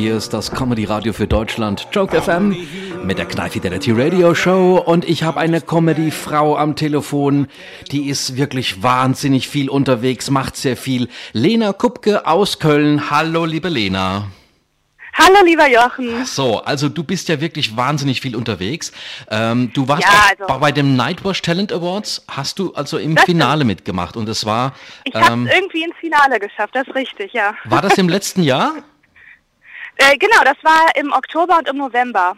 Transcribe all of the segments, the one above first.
Hier ist das Comedy Radio für Deutschland, Joke FM, mit der Kneife Fidelity Radio Show. Und ich habe eine Comedy-Frau am Telefon, die ist wirklich wahnsinnig viel unterwegs, macht sehr viel. Lena Kupke aus Köln. Hallo, liebe Lena. Hallo, lieber Jochen. So, also du bist ja wirklich wahnsinnig viel unterwegs. Ähm, du warst ja, also, bei dem Nightwash Talent Awards, hast du also im Finale mitgemacht und es war... Ich ähm, habe irgendwie ins Finale geschafft, das ist richtig, ja. War das im letzten Jahr? Äh, genau, das war im Oktober und im November.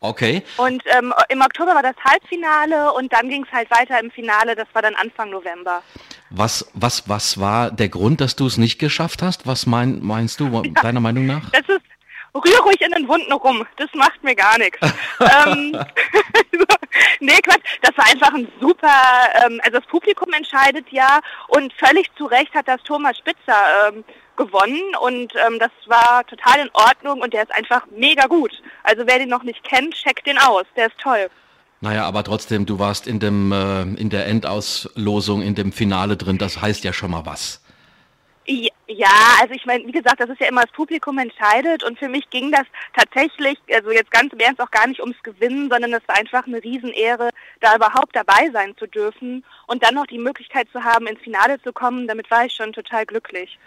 Okay. Und ähm, im Oktober war das Halbfinale und dann ging es halt weiter im Finale, das war dann Anfang November. Was, was, was war der Grund, dass du es nicht geschafft hast? Was mein, meinst du, ja, deiner Meinung nach? Das ist, rühr ruhig in den Wunden rum, das macht mir gar nichts. ähm, nee, Quatsch, das war einfach ein super, ähm, also das Publikum entscheidet ja und völlig zu Recht hat das Thomas Spitzer ähm, gewonnen und ähm, das war total in Ordnung und der ist einfach mega gut. Also wer den noch nicht kennt, checkt den aus, der ist toll. Naja, aber trotzdem, du warst in dem äh, in der Endauslosung, in dem Finale drin, das heißt ja schon mal was. Ja, also ich meine, wie gesagt, das ist ja immer das Publikum entscheidet und für mich ging das tatsächlich, also jetzt ganz im Ernst auch gar nicht ums Gewinnen, sondern es war einfach eine Riesenehre, da überhaupt dabei sein zu dürfen und dann noch die Möglichkeit zu haben, ins Finale zu kommen. Damit war ich schon total glücklich.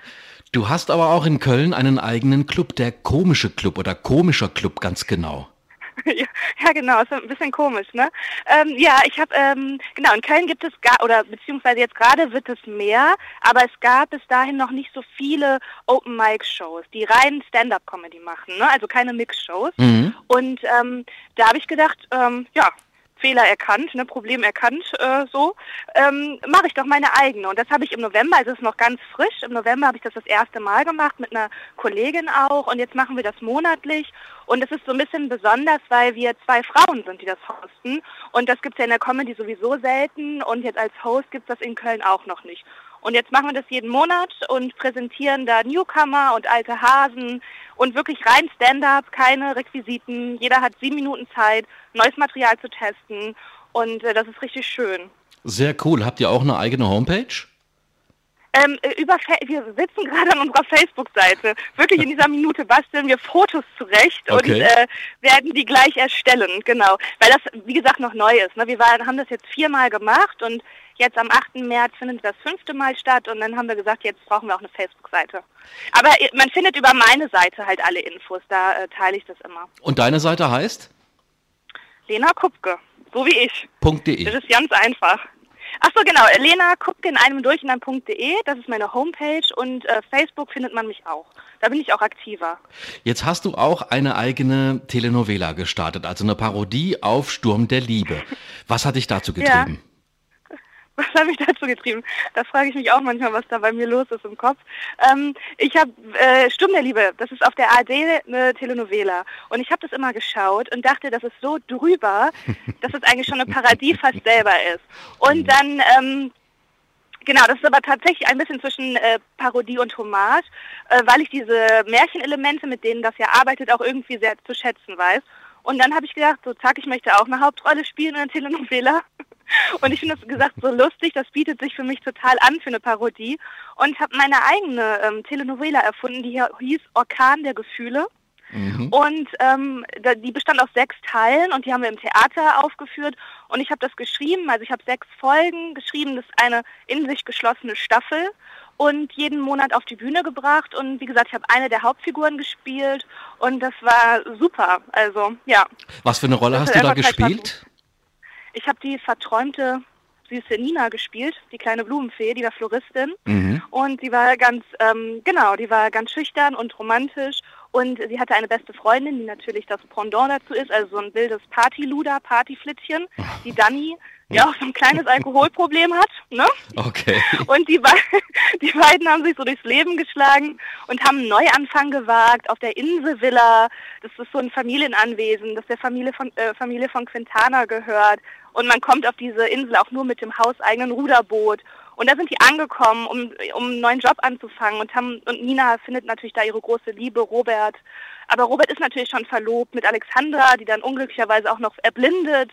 Du hast aber auch in Köln einen eigenen Club, der komische Club oder komischer Club ganz genau. ja, genau, ist ein bisschen komisch, ne? Ähm, ja, ich habe, ähm, genau, in Köln gibt es gar, oder beziehungsweise jetzt gerade wird es mehr, aber es gab bis dahin noch nicht so viele Open-Mic-Shows, die rein Stand-Up-Comedy machen, ne? Also keine Mix-Shows. Mhm. Und ähm, da habe ich gedacht, ähm, ja, Fehler erkannt, ne, Problem erkannt, äh, so, ähm, mache ich doch meine eigene. Und das habe ich im November, also es ist noch ganz frisch, im November habe ich das das erste Mal gemacht, mit einer Kollegin auch. Und jetzt machen wir das monatlich. Und es ist so ein bisschen besonders, weil wir zwei Frauen sind, die das hosten. Und das gibt es ja in der Comedy sowieso selten. Und jetzt als Host gibt es das in Köln auch noch nicht. Und jetzt machen wir das jeden Monat und präsentieren da Newcomer und alte Hasen und wirklich rein Stand-up, keine Requisiten. Jeder hat sieben Minuten Zeit, neues Material zu testen und äh, das ist richtig schön. Sehr cool. Habt ihr auch eine eigene Homepage? Ähm, äh, über wir sitzen gerade an unserer Facebook-Seite. Wirklich in dieser Minute basteln wir Fotos zurecht okay. und äh, werden die gleich erstellen, genau. Weil das, wie gesagt, noch neu ist. Ne? Wir waren, haben das jetzt viermal gemacht und Jetzt am 8. März findet das fünfte Mal statt und dann haben wir gesagt, jetzt brauchen wir auch eine Facebook-Seite. Aber äh, man findet über meine Seite halt alle Infos, da äh, teile ich das immer. Und deine Seite heißt? Lena Kupke, so wie ich. .de. Das ist ganz einfach. Achso, genau, Lena Kupke in einem durch und dann .de, das ist meine Homepage und äh, Facebook findet man mich auch. Da bin ich auch aktiver. Jetzt hast du auch eine eigene Telenovela gestartet, also eine Parodie auf Sturm der Liebe. Was hat dich dazu getrieben? Ja. Was hat mich dazu getrieben? Da frage ich mich auch manchmal, was da bei mir los ist im Kopf. Ähm, ich habe äh, Sturm der Liebe, das ist auf der ARD eine Telenovela. Und ich habe das immer geschaut und dachte, das ist so drüber, dass es eigentlich schon eine Parodie fast selber ist. Und dann... Ähm, Genau, das ist aber tatsächlich ein bisschen zwischen äh, Parodie und Hommage, äh, weil ich diese Märchenelemente, mit denen das ja arbeitet, auch irgendwie sehr zu schätzen weiß. Und dann habe ich gedacht, so zack, ich möchte auch eine Hauptrolle spielen in einer Telenovela. Und ich finde das gesagt so lustig, das bietet sich für mich total an für eine Parodie. Und habe meine eigene ähm, Telenovela erfunden, die hieß Orkan der Gefühle. Mhm. Und ähm, die bestand aus sechs Teilen und die haben wir im Theater aufgeführt. Und ich habe das geschrieben, also ich habe sechs Folgen geschrieben, das ist eine in sich geschlossene Staffel und jeden Monat auf die Bühne gebracht. Und wie gesagt, ich habe eine der Hauptfiguren gespielt und das war super. Also ja. Was für eine Rolle das hast du da gespielt? Ich habe die verträumte süße Nina gespielt, die kleine Blumenfee, die war Floristin. Mhm. Und die war ganz, ähm, genau, die war ganz schüchtern und romantisch. Und sie hatte eine beste Freundin, die natürlich das Pendant dazu ist, also so ein wildes Partyluder, Partyflittchen, die Dani, die auch so ein kleines Alkoholproblem hat. Ne? Okay. Und die, die beiden haben sich so durchs Leben geschlagen und haben einen Neuanfang gewagt auf der Inselvilla. Das ist so ein Familienanwesen, das der Familie von, äh, Familie von Quintana gehört. Und man kommt auf diese Insel auch nur mit dem hauseigenen Ruderboot. Und da sind die angekommen, um, um einen neuen Job anzufangen. Und, haben, und Nina findet natürlich da ihre große Liebe, Robert. Aber Robert ist natürlich schon verlobt mit Alexandra, die dann unglücklicherweise auch noch erblindet.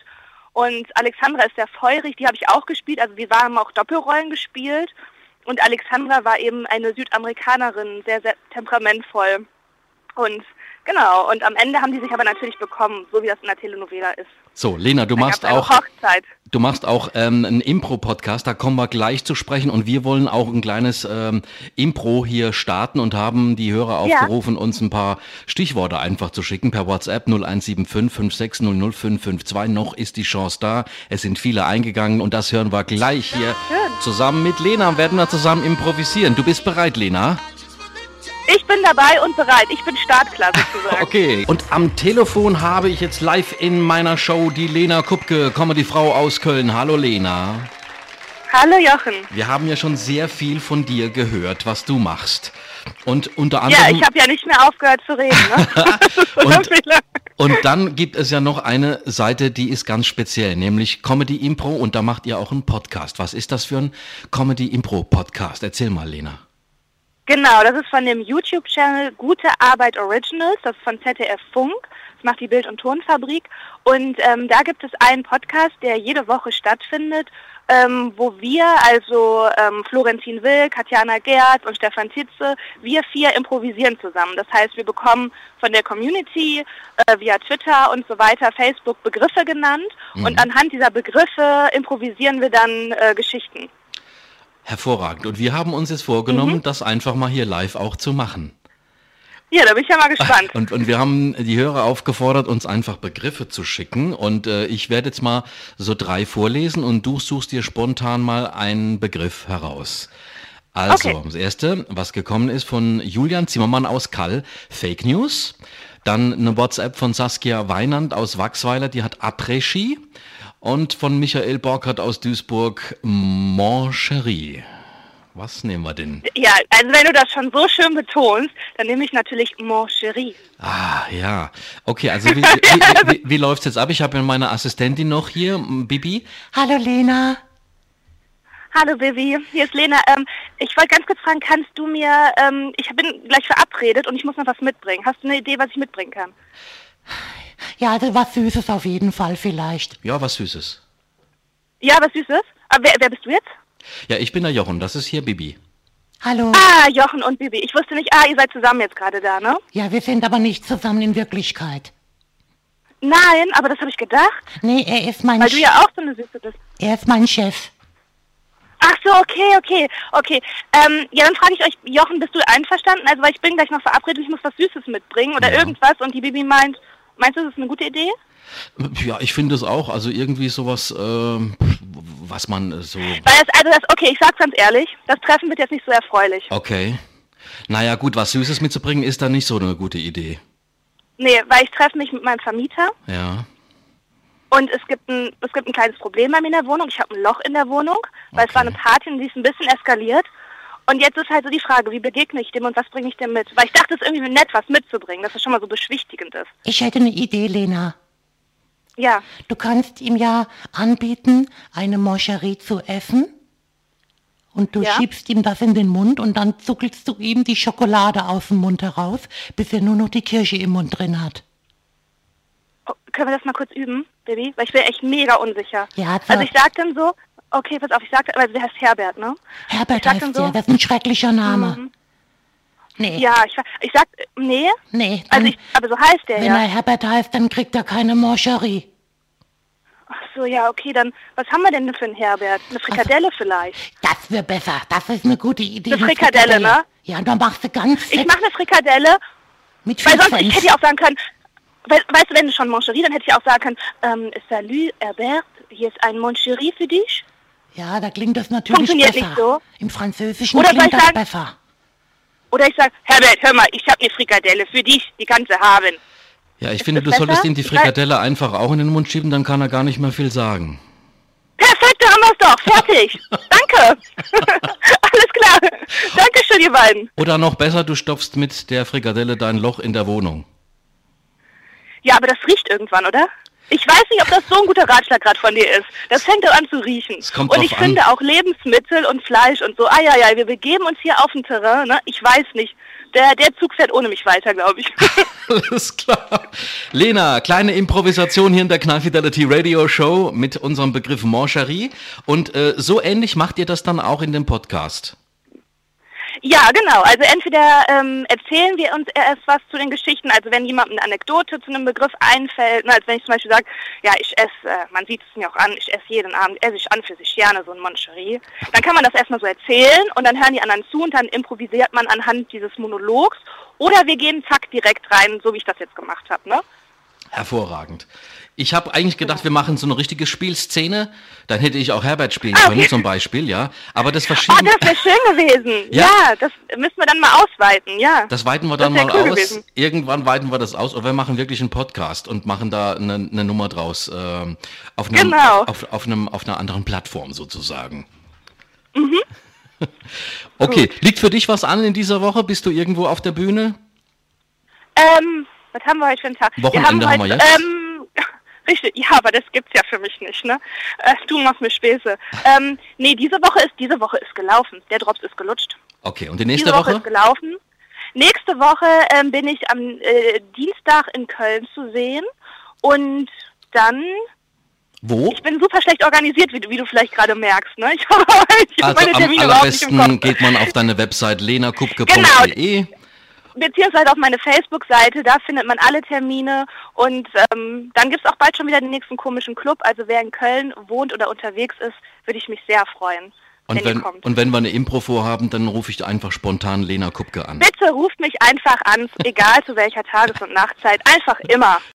Und Alexandra ist sehr feurig, die habe ich auch gespielt. Also wir haben auch Doppelrollen gespielt. Und Alexandra war eben eine Südamerikanerin, sehr, sehr temperamentvoll. Und Genau, und am Ende haben die sich aber natürlich bekommen, so wie das in der Telenovela ist. So, Lena, du Da machst auch, Hochzeit. du machst auch ähm, einen Impro-Podcast, da kommen wir gleich zu sprechen und wir wollen auch ein kleines ähm, Impro hier starten und haben die Hörer Ja. aufgerufen, uns ein paar Stichworte einfach zu schicken per WhatsApp 0175 5600552. Noch ist die Chance da. Es sind viele eingegangen und das hören wir gleich hier schön. zusammen mit Lena. Werden wir zusammen improvisieren. Du bist bereit, Lena? Ich bin dabei und bereit. Ich bin Startklar sozusagen. Okay. Und am Telefon habe ich jetzt live in meiner Show die Lena Kupke, Comedy-Frau aus Köln. Hallo Lena. Hallo Jochen. Wir haben ja schon sehr viel von dir gehört, was du machst. Und unter Ja, anderem. ich habe ja nicht mehr aufgehört zu reden. Ne? Und- und dann gibt es ja noch eine Seite, die ist ganz speziell, nämlich Comedy Impro und da macht ihr auch einen Podcast. Was ist das für ein Comedy Impro Podcast? Erzähl mal, Lena. Genau, das ist von dem YouTube-Channel Gute Arbeit Originals, das ist von ZDF Funk, das macht die Bild- und Tonfabrik. Und ähm, da gibt es einen Podcast, der jede Woche stattfindet, ähm, wo wir, also ähm, Florentin Will, Katjana Gerz und Stefan Titze, wir vier improvisieren zusammen. Das heißt, wir bekommen von der Community äh, via Twitter und so weiter, Facebook Begriffe genannt und anhand dieser Begriffe improvisieren wir dann äh, Geschichten. Hervorragend. Und wir haben uns jetzt vorgenommen, Mhm. das einfach mal hier live auch zu machen. Ja, da bin ich ja mal gespannt. Und, und wir haben die Hörer aufgefordert, uns einfach Begriffe zu schicken. Und äh, ich werde jetzt mal so drei vorlesen und du suchst dir spontan mal einen Begriff heraus. Also, Okay. das erste, was gekommen ist von Julian Zimmermann aus Kall, Fake News. Dann eine WhatsApp von Saskia Weinand aus Wachsweiler, die hat Après-Ski. Und von Michael Borkert aus Duisburg, Mancherie. Was nehmen wir denn? Ja, also wenn du das schon so schön betonst, dann nehme ich natürlich Mon Chéri. Ah, ja. Okay, also wie, wie, wie, wie läuft's jetzt ab? Ich habe ja meine Assistentin noch hier, Bibi. Hallo Lena. Hallo Baby, hier ist Lena. Ähm, ich wollte ganz kurz fragen, kannst du mir, ähm, ich bin gleich verabredet und ich muss noch was mitbringen. Hast du eine Idee, was ich mitbringen kann? Ja, also was Süßes auf jeden Fall vielleicht. Ja, was Süßes. Ja, was Süßes? Aber wer, wer bist du jetzt? Ja, ich bin der Jochen, das ist hier Bibi. Hallo. Ah, Jochen und Bibi. Ich wusste nicht, ah, ihr seid zusammen jetzt gerade da, ne? Ja, wir sind aber nicht zusammen in Wirklichkeit. Nein, aber das habe ich gedacht, Nee, er ist mein weil du Ch- ja auch so eine Süße bist. er ist mein Chef. Ach so, okay, okay, okay. Ähm, ja, dann frage ich euch, Jochen, bist du einverstanden? Also, weil ich bin gleich noch verabredet, ich muss was Süßes mitbringen oder Ja. irgendwas und die Bibi meint, meinst du, das ist eine gute Idee? Ja, ich finde es auch. Also irgendwie sowas, ähm, was man äh, so. Weil das, also das, okay, ich sag's ganz ehrlich, das Treffen wird jetzt nicht so erfreulich. Okay. Naja, gut, was Süßes mitzubringen ist dann nicht so eine gute Idee. Nee, weil ich treffe mich mit meinem Vermieter Ja. und es gibt ein, es gibt ein kleines Problem bei mir in der Wohnung. Ich habe ein Loch in der Wohnung, weil es war eine Okay. Party und die ist ein bisschen eskaliert. Und jetzt ist halt so die Frage, wie begegne ich dem und was bringe ich dem mit? Weil ich dachte, es ist irgendwie nett, was mitzubringen, dass es schon mal so beschwichtigend ist. Ich hätte eine Idee, Lena. Ja, Du kannst ihm ja anbieten, eine Moncherie zu essen. Und du Ja. schiebst ihm das in den Mund und dann zuckelst du ihm die Schokolade aus dem Mund heraus, bis er nur noch die Kirsche im Mund drin hat. Oh, können wir das mal kurz üben, Baby? Weil ich bin echt mega unsicher. Ja, so. also ich sag dann so, okay, pass auf, ich sag, aber der heißt Herbert, ne? Herbert heißt so- der, das ist ein schrecklicher Name. Nee, Ja, ich, ich sag, nee, nee. also dann- ich, aber so heißt der wenn ja. er Herbert heißt, dann kriegt er keine Moncherie. Ach so, ja, okay, dann, was haben wir denn für einen Herbert? Eine Frikadelle vielleicht? Das wäre besser. Das ist eine gute Idee. Eine Frikadelle, ne? Ja, dann machst du ganz Ich mache eine Frikadelle, mit weil sonst, ich hätte ja auch sagen können, we, weißt du, wenn du schon Moncherie, dann hätte ich auch sagen können, ähm, salut Herbert, hier ist ein Moncherie für dich. Ja, da klingt das natürlich Funktioniert besser. nicht so. Im Französischen Oder soll klingt ich das sagen- besser. Oder ich sag, Herbert, hör mal, ich habe eine Frikadelle für dich, die kannst du haben. Ja, ich finde, das du solltest besser? ihm die Frikadelle einfach auch in den Mund schieben, dann kann er gar nicht mehr viel sagen. Perfekt, da haben wir es doch, fertig. Danke. Alles klar. Dankeschön, ihr beiden. Oder noch besser, du stopfst mit der Frikadelle dein Loch in der Wohnung. Ja, aber das riecht irgendwann, oder? Ich weiß nicht, ob das so ein guter Ratschlag gerade von dir ist. Das fängt doch an zu riechen. Kommt und ich an. finde auch Lebensmittel und Fleisch und so, ah ja, ja, wir begeben uns hier auf ein Terrain, ne? Ich weiß nicht. Der, der Zug fährt ohne mich weiter, glaube ich. Alles klar. Lena, kleine Improvisation hier in der Knall Fidelity Radio Show mit unserem Begriff Mancherie. Und äh, so ähnlich macht ihr das dann auch in dem Podcast. Ja, genau. Also entweder ähm, erzählen wir uns erst was zu den Geschichten, also wenn jemand eine Anekdote zu einem Begriff einfällt, ne, als wenn ich zum Beispiel sage, ja, ich esse, äh, man sieht es mir auch an, ich esse jeden Abend, esse ich an für sich gerne so ein Moncherie, dann kann man das erstmal so erzählen und dann hören die anderen zu und dann improvisiert man anhand dieses Monologs oder wir gehen zack direkt rein, so wie ich das jetzt gemacht habe, ne? Hervorragend. Ich habe eigentlich gedacht, wir machen so eine richtige Spielszene. Dann hätte ich auch Herbert spielen ah, können, zum Beispiel, ja. Aber das verschieben. Oh, das wäre schön gewesen. ja? ja? das müssen wir dann mal ausweiten, ja. Das weiten wir dann mal cool aus. Gewesen. Irgendwann weiten wir das aus. Oder wir machen wirklich einen Podcast und machen da eine, eine Nummer draus. Äh, auf, einem, genau. auf, auf, einem, auf einer anderen Plattform sozusagen. Mhm. okay, Gut. liegt für dich was an in dieser Woche? Bist du irgendwo auf der Bühne? Ähm, was haben wir heute für einen Tag? Wochenende wir haben, heute, wir jetzt. Ähm, Richtig, ja, aber das gibt's ja für mich nicht, ne? Äh, du machst mir Späße. Ähm, nee, diese Woche ist diese Woche ist gelaufen. Der Drops ist gelutscht. Okay, und die nächste diese Woche? Woche ist gelaufen. Nächste Woche ähm, bin ich am äh, Dienstag in Köln zu sehen und dann wo? Ich bin super schlecht organisiert, wie du, wie du vielleicht gerade merkst. Ne? Ich habe also meine Termine am allerbesten geht man auf deine Website lenakupke.de. Genau beziehungsweise auf meine Facebook-Seite, da findet man alle Termine und ähm, dann gibt es auch bald schon wieder den nächsten komischen Club. Also wer in Köln wohnt oder unterwegs ist, würde ich mich sehr freuen. Und wenn, und wenn wir eine Impro vorhaben, dann rufe ich einfach spontan Lena Kupke an. Bitte ruft mich einfach an, egal zu welcher Tages- und Nachtzeit, einfach immer.